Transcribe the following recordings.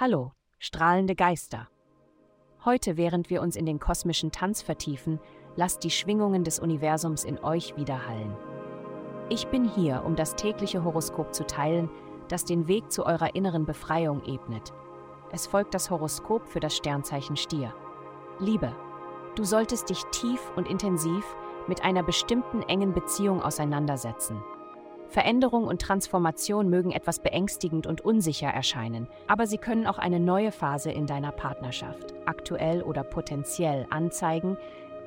Hallo, strahlende Geister. Heute, während wir uns in den kosmischen Tanz vertiefen, lasst die Schwingungen des Universums in euch widerhallen. Ich bin hier, um das tägliche Horoskop zu teilen, das den Weg zu eurer inneren Befreiung ebnet. Es folgt das Horoskop für das Sternzeichen Stier. Liebe, du solltest dich tief und intensiv mit einer bestimmten engen Beziehung auseinandersetzen. Veränderung und Transformation mögen etwas beängstigend und unsicher erscheinen, aber sie können auch eine neue Phase in deiner Partnerschaft, aktuell oder potenziell, anzeigen,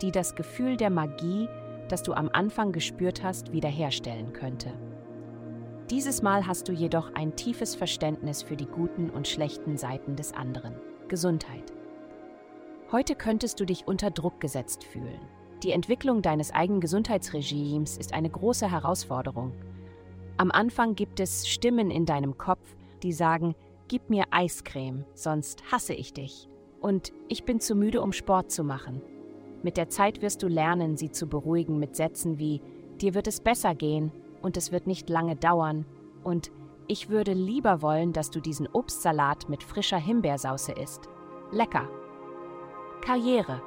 die das Gefühl der Magie, das du am Anfang gespürt hast, wiederherstellen könnte. Dieses Mal hast du jedoch ein tiefes Verständnis für die guten und schlechten Seiten des anderen. Gesundheit. Heute könntest du dich unter Druck gesetzt fühlen. Die Entwicklung deines eigenen Gesundheitsregimes ist eine große Herausforderung. Am Anfang gibt es Stimmen in deinem Kopf, die sagen, gib mir Eiscreme, sonst hasse ich dich. Und ich bin zu müde, um Sport zu machen. Mit der Zeit wirst du lernen, sie zu beruhigen mit Sätzen wie, dir wird es besser gehen und es wird nicht lange dauern und ich würde lieber wollen, dass du diesen Obstsalat mit frischer Himbeersauce isst. Lecker. Karriere.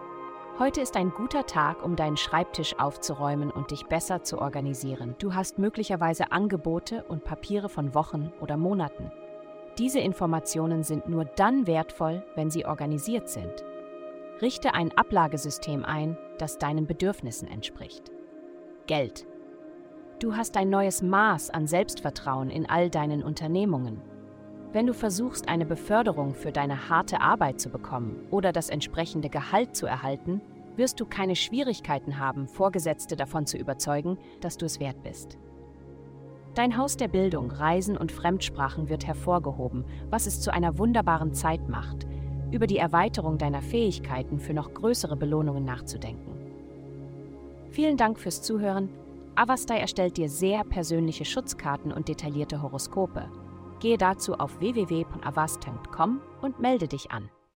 Heute ist ein guter Tag, um deinen Schreibtisch aufzuräumen und dich besser zu organisieren. Du hast möglicherweise Angebote und Papiere von Wochen oder Monaten. Diese Informationen sind nur dann wertvoll, wenn sie organisiert sind. Richte ein Ablagesystem ein, das deinen Bedürfnissen entspricht. Geld. Du hast ein neues Maß an Selbstvertrauen in all deinen Unternehmungen. Wenn du versuchst, eine Beförderung für deine harte Arbeit zu bekommen oder das entsprechende Gehalt zu erhalten, wirst du keine Schwierigkeiten haben, Vorgesetzte davon zu überzeugen, dass du es wert bist. Dein Haus der Bildung, Reisen und Fremdsprachen wird hervorgehoben, was es zu einer wunderbaren Zeit macht, über die Erweiterung deiner Fähigkeiten für noch größere Belohnungen nachzudenken. Vielen Dank fürs Zuhören. Avastai erstellt dir sehr persönliche Schutzkarten und detaillierte Horoskope. Gehe dazu auf www.avast.com und melde dich an.